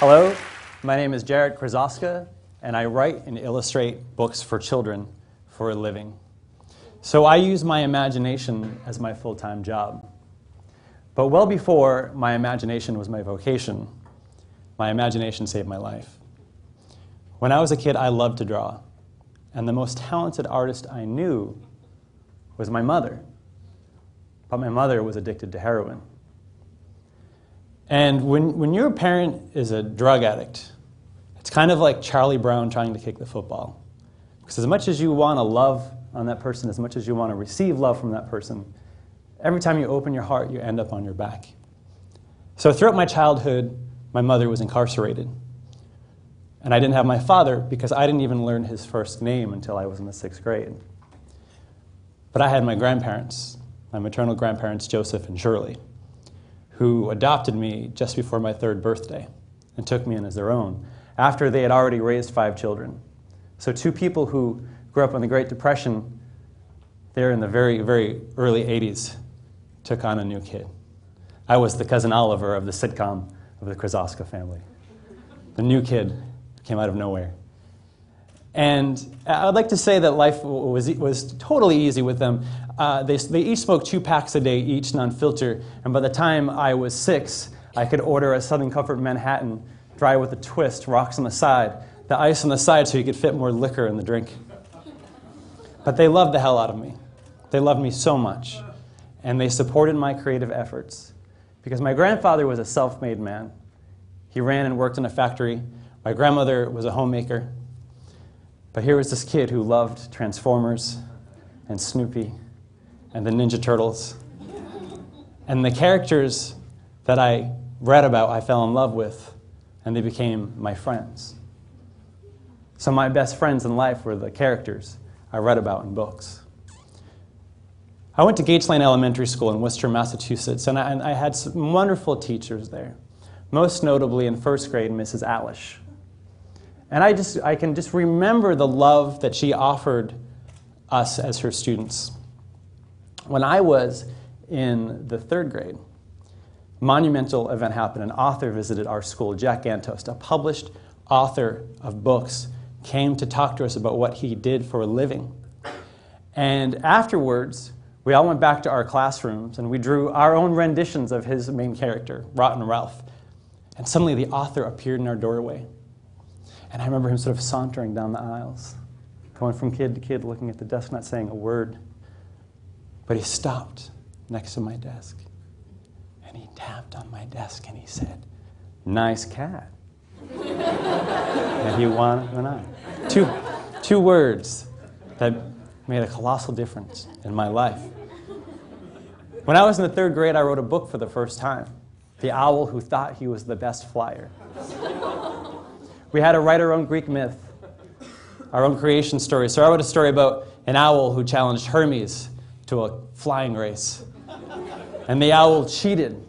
Hello, my name is Jarrett Krosoczka, and I write and illustrate books for children for a living. So I use my imagination as my full time job. But well before my imagination was my vocation, my imagination saved my life. When I was a kid, I loved to draw, and the most talented artist I knew was my mother. But my mother was addicted to heroin. And when, when your parent is a drug addict, it's kind of like Charlie Brown trying to kick the football. Because as much as you want to love on that person, as much as you want to receive love from that person, every time you open your heart, you end up on your back. So throughout my childhood, my mother was incarcerated. And I didn't have my father because I didn't even learn his first name until I was in the sixth grade. But I had my grandparents, my maternal grandparents, Joseph and Shirley who adopted me just before my third birthday and took me in as their own after they had already raised five children. So, two people who grew up in the Great Depression, there in the very, very early 80s, took on a new kid. I was the cousin Oliver of the sitcom of the Krosoczka family. The new kid came out of nowhere. And I'd like to say that life was, was totally easy with them. Uh, they, they each smoked two packs a day, each non filter. And by the time I was six, I could order a Southern Comfort Manhattan, dry with a twist, rocks on the side, the ice on the side so you could fit more liquor in the drink. But they loved the hell out of me. They loved me so much. And they supported my creative efforts. Because my grandfather was a self made man. He ran and worked in a factory. My grandmother was a homemaker. But here was this kid who loved Transformers and Snoopy and the Ninja Turtles. And the characters that I read about, I fell in love with, and they became my friends. So, my best friends in life were the characters I read about in books. I went to Gates Lane Elementary School in Worcester, Massachusetts, and I, and I had some wonderful teachers there, most notably in first grade, Mrs. Alish. And I, just, I can just remember the love that she offered us as her students. When I was in the third grade, monumental event happened. An author visited our school, Jack Gantos, a published author of books, came to talk to us about what he did for a living. And afterwards, we all went back to our classrooms and we drew our own renditions of his main character, Rotten Ralph. And suddenly the author appeared in our doorway. And I remember him sort of sauntering down the aisles, going from kid to kid, looking at the desk, not saying a word. But he stopped next to my desk and he tapped on my desk and he said, Nice cat. and he went on. Two, two words that made a colossal difference in my life. When I was in the third grade, I wrote a book for the first time The Owl Who Thought He Was the Best Flyer. We had to write our own Greek myth, our own creation story. So I wrote a story about an owl who challenged Hermes to a flying race. And the owl cheated.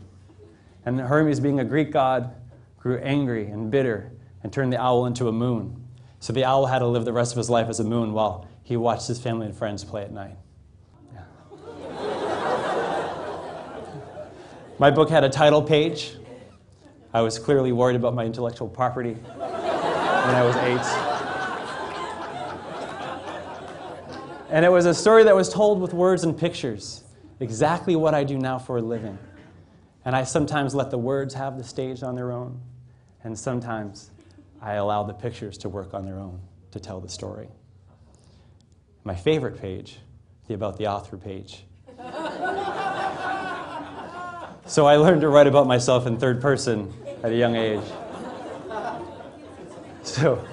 And Hermes, being a Greek god, grew angry and bitter and turned the owl into a moon. So the owl had to live the rest of his life as a moon while he watched his family and friends play at night. My book had a title page. I was clearly worried about my intellectual property when I was eight. And it was a story that was told with words and pictures, exactly what I do now for a living. And I sometimes let the words have the stage on their own, and sometimes I allow the pictures to work on their own to tell the story. My favorite page, the About the Author page. so I learned to write about myself in third person at a young age. So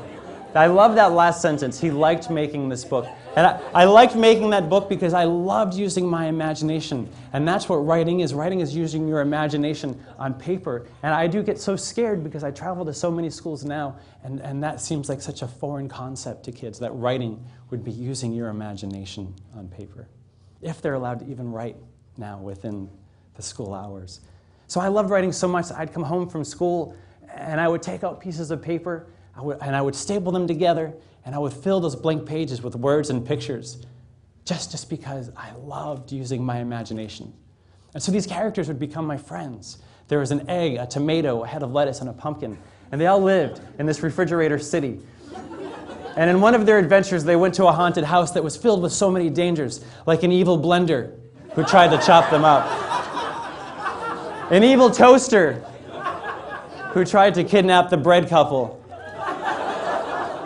I love that last sentence. He liked making this book. And I, I, liked making that book because I loved using my imagination. And that's what writing is. Writing is using your imagination on paper. And I do get so scared because I travel to so many schools now, and, and that seems like such a foreign concept to kids that writing would be using your imagination on paper. If they're allowed to even write now within the school hours. So I loved writing so much I'd come home from school and I would take out pieces of paper I would, and I would staple them together and I would fill those blank pages with words and pictures just, just because I loved using my imagination. And so these characters would become my friends. There was an egg, a tomato, a head of lettuce, and a pumpkin. and they all lived in this refrigerator city. And in one of their adventures, they went to a haunted house that was filled with so many dangers, like an evil blender who tried to chop them up, an evil toaster who tried to kidnap the bread couple,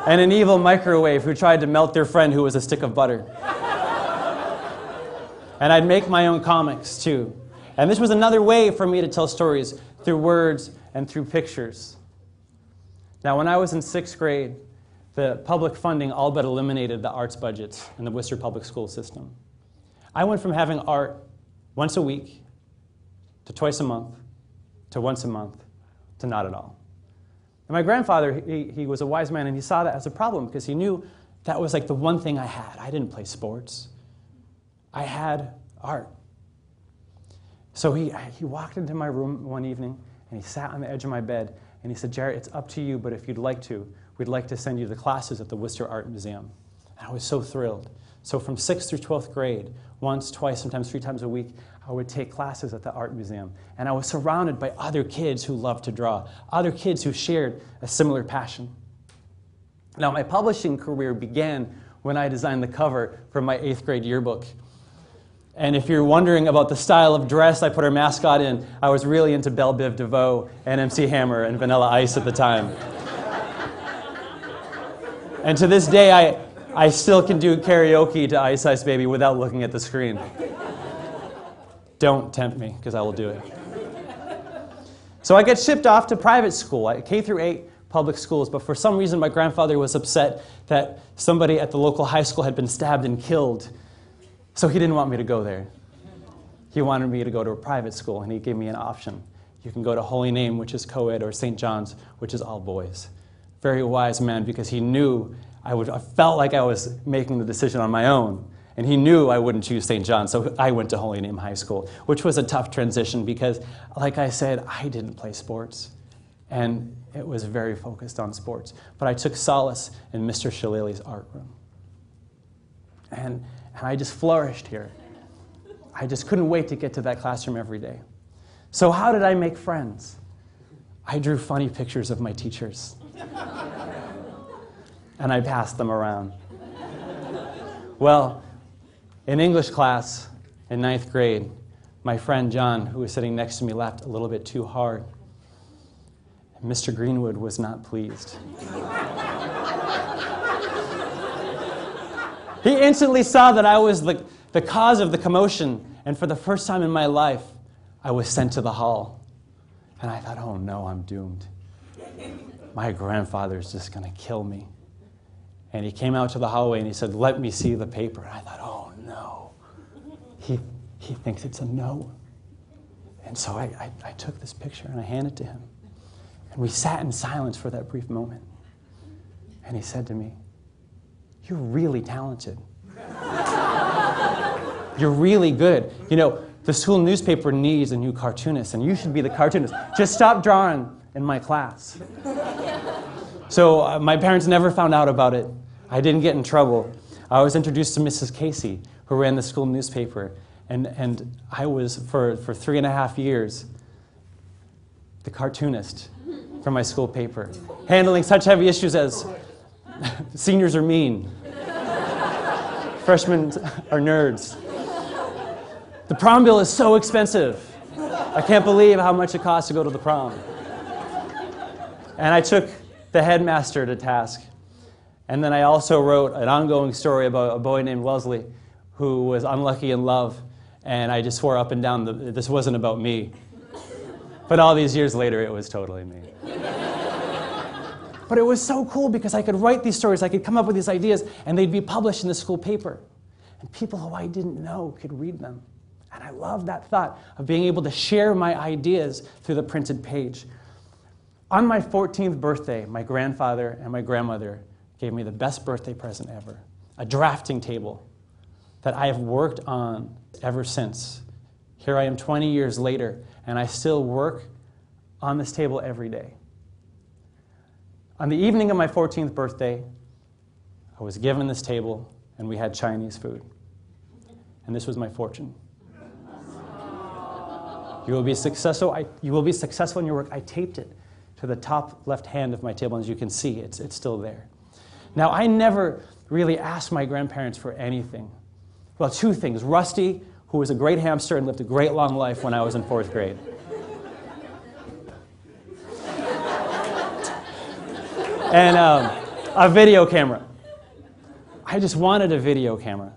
and an evil microwave who tried to melt their friend who was a stick of butter. And I'd make my own comics too. And this was another way for me to tell stories through words and through pictures. Now, when I was in sixth grade, the public funding all but eliminated the arts budgets in the Worcester public school system. I went from having art once a week to twice a month to once a month to not at all. My grandfather, he, he was a wise man and he saw that as a problem because he knew that was like the one thing I had. I didn't play sports. I had art. So he, he walked into my room one evening and he sat on the edge of my bed and he said, Jarrett, it's up to you, but if you'd like to, we'd like to send you to the classes at the Worcester Art Museum. And I was so thrilled. So from 6th through 12th grade, once, twice, sometimes three times a week, I would take classes at the art museum. And I was surrounded by other kids who loved to draw, other kids who shared a similar passion. Now, my publishing career began when I designed the cover for my eighth grade yearbook. And if you're wondering about the style of dress I put our mascot in, I was really into Belle Biv DeVoe and MC Hammer and Vanilla Ice at the time. and to this day, I, I still can do karaoke to Ice Ice Baby without looking at the screen. Don't tempt me, because I will do it. So I get shipped off to private school, K through 8 public schools, but for some reason my grandfather was upset that somebody at the local high school had been stabbed and killed so he didn't want me to go there. He wanted me to go to a private school, and he gave me an option. You can go to Holy Name, which is co ed, or St. John's, which is all boys. Very wise man because he knew I, would, I felt like I was making the decision on my own. And he knew I wouldn't choose St. John, so I went to Holy Name High School, which was a tough transition because, like I said, I didn't play sports. And it was very focused on sports. But I took solace in Mr. Shillelagh's art room. And and I just flourished here. I just couldn't wait to get to that classroom every day. So, how did I make friends? I drew funny pictures of my teachers. And I passed them around. Well, in English class in ninth grade, my friend John, who was sitting next to me, laughed a little bit too hard. Mr. Greenwood was not pleased. He instantly saw that I was the, the cause of the commotion, and for the first time in my life, I was sent to the hall. And I thought, oh no, I'm doomed. My grandfather's just going to kill me. And he came out to the hallway and he said, Let me see the paper. And I thought, oh no. He, he thinks it's a no. And so I, I, I took this picture and I handed it to him. And we sat in silence for that brief moment. And he said to me, you're really talented. You're really good. You know, the school newspaper needs a new cartoonist, and you should be the cartoonist. Just stop drawing in my class. So uh, my parents never found out about it. I didn't get in trouble. I was introduced to Mrs. Casey, who ran the school newspaper, and, and I was, for, for three and a half years, the cartoonist for my school paper, handling such heavy issues as Seniors are mean. Freshmen are nerds. The prom bill is so expensive. I can't believe how much it costs to go to the prom. And I took the headmaster to task. And then I also wrote an ongoing story about a boy named Wellesley who was unlucky in love. And I just swore up and down that this wasn't about me. But all these years later, it was totally me. But it was so cool because I could write these stories, I could come up with these ideas, and they'd be published in the school paper. And people who I didn't know could read them. And I love that thought of being able to share my ideas through the printed page. On my 14th birthday, my grandfather and my grandmother gave me the best birthday present ever a drafting table that I have worked on ever since. Here I am 20 years later, and I still work on this table every day. On the evening of my 14th birthday, I was given this table and we had Chinese food. And this was my fortune. You will be successful, I, you will be successful in your work. I taped it to the top left hand of my table. And as you can see, it's, it's still there. Now, I never really asked my grandparents for anything. Well, two things. Rusty, who was a great hamster and lived a great long life when I was in fourth grade. and um, a video camera. I just wanted a video camera.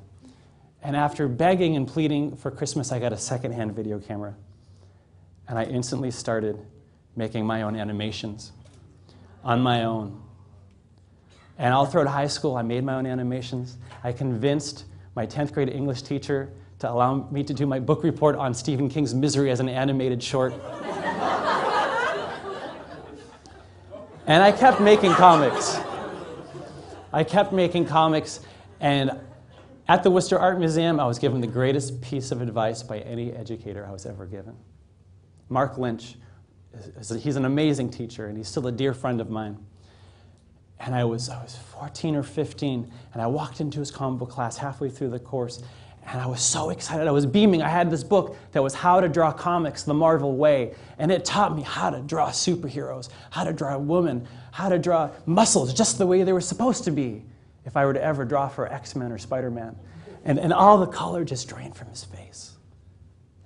And after begging and pleading for Christmas, I got a secondhand video camera. And I instantly started making my own animations on my own. And all throughout high school, I made my own animations. I convinced my 10th grade English teacher to allow me to do my book report on Stephen King's Misery as an animated short. and I kept making comics. I kept making comics, and at the Worcester Art Museum, I was given the greatest piece of advice by any educator I was ever given. Mark Lynch, he's an amazing teacher, and he's still a dear friend of mine. And I was, I was 14 or 15, and I walked into his comic book class halfway through the course, and I was so excited. I was beaming. I had this book that was How to Draw Comics the Marvel Way, and it taught me how to draw superheroes, how to draw women, how to draw muscles just the way they were supposed to be if I were to ever draw for X Men or Spider Man. And, and all the color just drained from his face.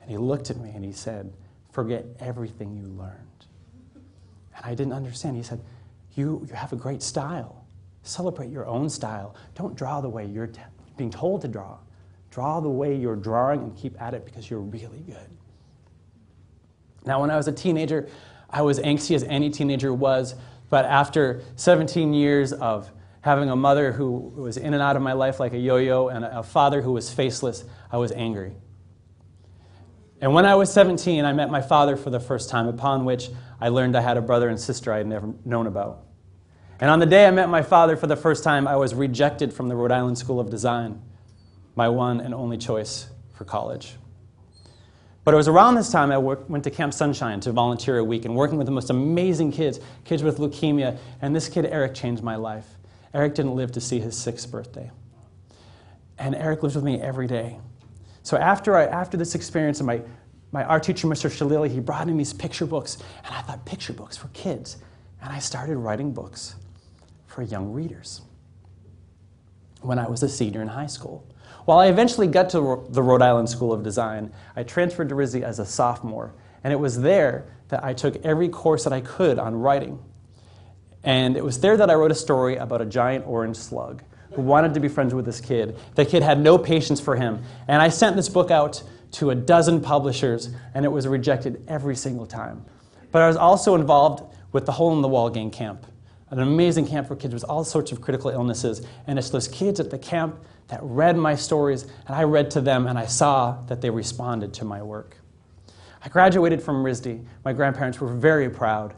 And he looked at me and he said, Forget everything you learned. And I didn't understand. He said, You, you have a great style. Celebrate your own style. Don't draw the way you're t- being told to draw. Draw the way you're drawing and keep at it because you're really good. Now, when I was a teenager, I was angsty as any teenager was, but after 17 years of having a mother who was in and out of my life like a yo yo and a father who was faceless, I was angry. And when I was 17, I met my father for the first time, upon which I learned I had a brother and sister I had never known about. And on the day I met my father for the first time, I was rejected from the Rhode Island School of Design, my one and only choice for college. But it was around this time I work, went to Camp Sunshine to volunteer a week and working with the most amazing kids, kids with leukemia. And this kid, Eric, changed my life. Eric didn't live to see his sixth birthday. And Eric lives with me every day. So after, I, after this experience, and my, my art teacher, Mr. Shalili, he brought in these picture books. And I thought, picture books for kids. And I started writing books for young readers when I was a senior in high school. While I eventually got to the Rhode Island School of Design, I transferred to RISD as a sophomore. And it was there that I took every course that I could on writing. And it was there that I wrote a story about a giant orange slug who wanted to be friends with this kid. The kid had no patience for him. And I sent this book out to a dozen publishers, and it was rejected every single time. But I was also involved with the Hole in the Wall Gang Camp, an amazing camp for kids with all sorts of critical illnesses. And it's those kids at the camp that read my stories, and I read to them, and I saw that they responded to my work. I graduated from RISD. My grandparents were very proud.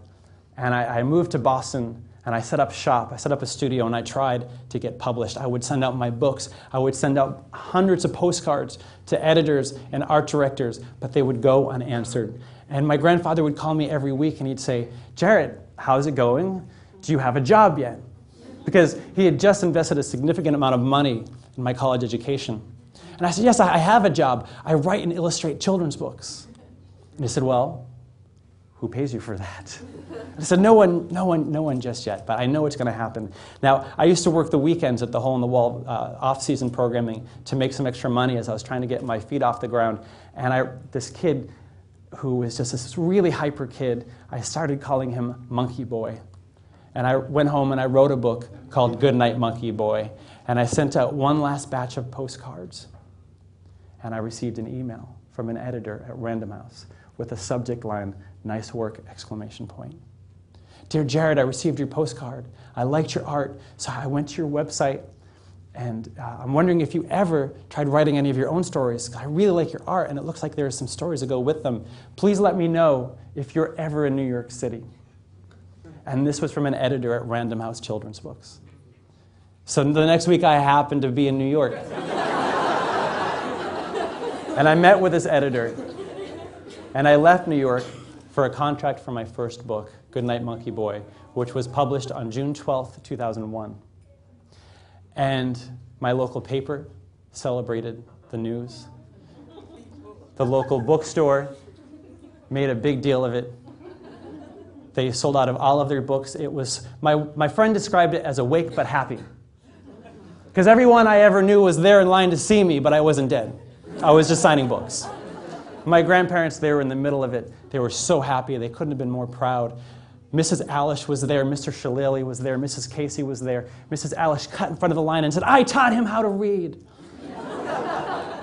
And I, I moved to Boston and I set up shop. I set up a studio and I tried to get published. I would send out my books. I would send out hundreds of postcards to editors and art directors, but they would go unanswered. And my grandfather would call me every week and he'd say, Jarrett, how's it going? Do you have a job yet? Because he had just invested a significant amount of money in my college education. And I said, Yes, I have a job. I write and illustrate children's books. And he said, Well, who pays you for that? I said, no one, no one, no one just yet, but I know it's going to happen. Now, I used to work the weekends at the Hole in the Wall uh, off-season programming to make some extra money as I was trying to get my feet off the ground. And I, this kid, who was just this really hyper kid, I started calling him Monkey Boy. And I went home and I wrote a book called Good Night Monkey Boy. And I sent out one last batch of postcards. And I received an email from an editor at Random House with a subject line, nice work, exclamation point. Dear Jarrett, I received your postcard. I liked your art, so I went to your website and uh, I'm wondering if you ever tried writing any of your own stories. I really like your art, and it looks like there are some stories that go with them. Please let me know if you're ever in New York City. And this was from an editor at Random House Children's Books. So the next week, I happened to be in New York. and I met with this editor, and I left New York for a contract for my first book, Goodnight Monkey Boy, which was published on June 12, 2001. And my local paper celebrated the news. The local bookstore made a big deal of it. They sold out of all of their books. It was, my, my friend described it as awake but happy. Because everyone I ever knew was there in line to see me, but I wasn't dead. I was just signing books. My grandparents, they were in the middle of it. They were so happy. They couldn't have been more proud. Mrs. Alish was there. Mr. Shillelagh was there. Mrs. Casey was there. Mrs. Alish cut in front of the line and said, I taught him how to read.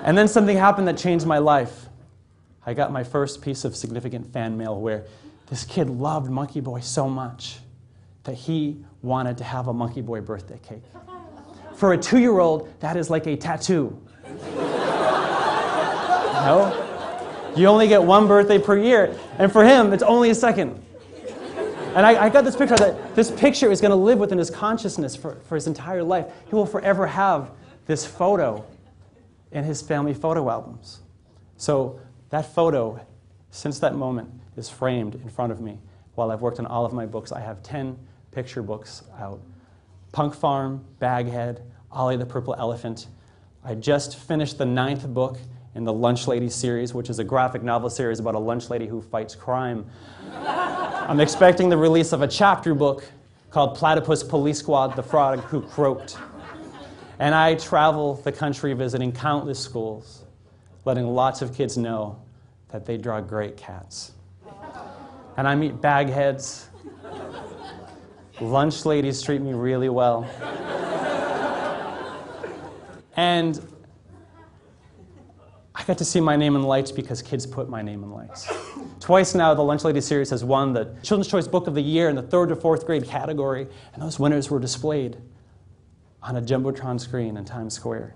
and then something happened that changed my life. I got my first piece of significant fan mail where this kid loved Monkey Boy so much that he wanted to have a Monkey Boy birthday cake. For a two year old, that is like a tattoo. no? You only get one birthday per year. And for him, it's only a second. And I, I got this picture that this picture is going to live within his consciousness for, for his entire life. He will forever have this photo in his family photo albums. So that photo, since that moment, is framed in front of me. While I've worked on all of my books, I have 10 picture books out. Punk Farm, Baghead, Ollie the Purple Elephant. I just finished the ninth book in the Lunch Lady series, which is a graphic novel series about a lunch lady who fights crime. I'm expecting the release of a chapter book called Platypus Police Squad The Frog Who Croaked. And I travel the country visiting countless schools, letting lots of kids know that they draw great cats. And I meet bagheads. Lunch ladies treat me really well. And I got to see my name in lights because kids put my name in lights. Twice now, the Lunch Lady series has won the Children's Choice Book of the Year in the third to fourth grade category, and those winners were displayed on a Jumbotron screen in Times Square.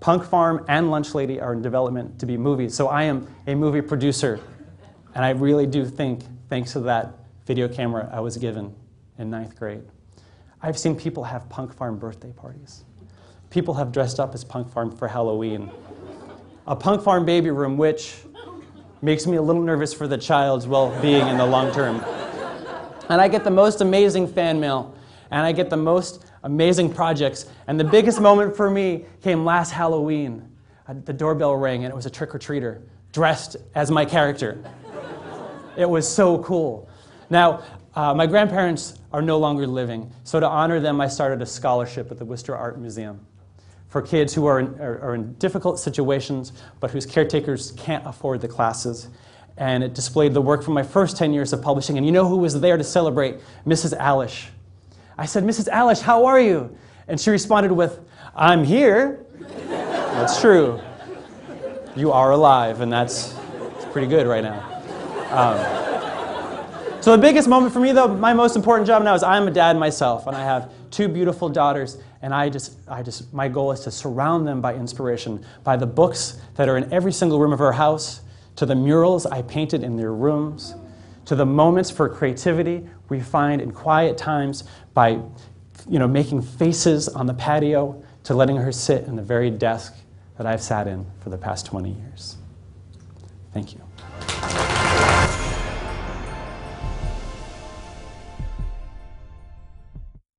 Punk Farm and Lunch Lady are in development to be movies, so I am a movie producer, and I really do think, thanks to that video camera I was given in ninth grade, I've seen people have Punk Farm birthday parties. People have dressed up as Punk Farm for Halloween. A Punk Farm baby room, which makes me a little nervous for the child's well being in the long term. And I get the most amazing fan mail, and I get the most amazing projects. And the biggest moment for me came last Halloween. Uh, The doorbell rang, and it was a trick or treater dressed as my character. It was so cool. Now, uh, my grandparents are no longer living, so to honor them, I started a scholarship at the Worcester Art Museum for kids who are in, are, are in difficult situations but whose caretakers can't afford the classes. And it displayed the work from my first 10 years of publishing. And you know who was there to celebrate? Mrs. Alish. I said, Mrs. Alish, how are you? And she responded with, I'm here. that's true. You are alive, and that's, that's pretty good right now. Um, so the biggest moment for me, though, my most important job now is I'm a dad myself, and I have two beautiful daughters, and I just, I just, my goal is to surround them by inspiration, by the books that are in every single room of our house, to the murals I painted in their rooms, to the moments for creativity we find in quiet times by, you know, making faces on the patio, to letting her sit in the very desk that I've sat in for the past 20 years. Thank you.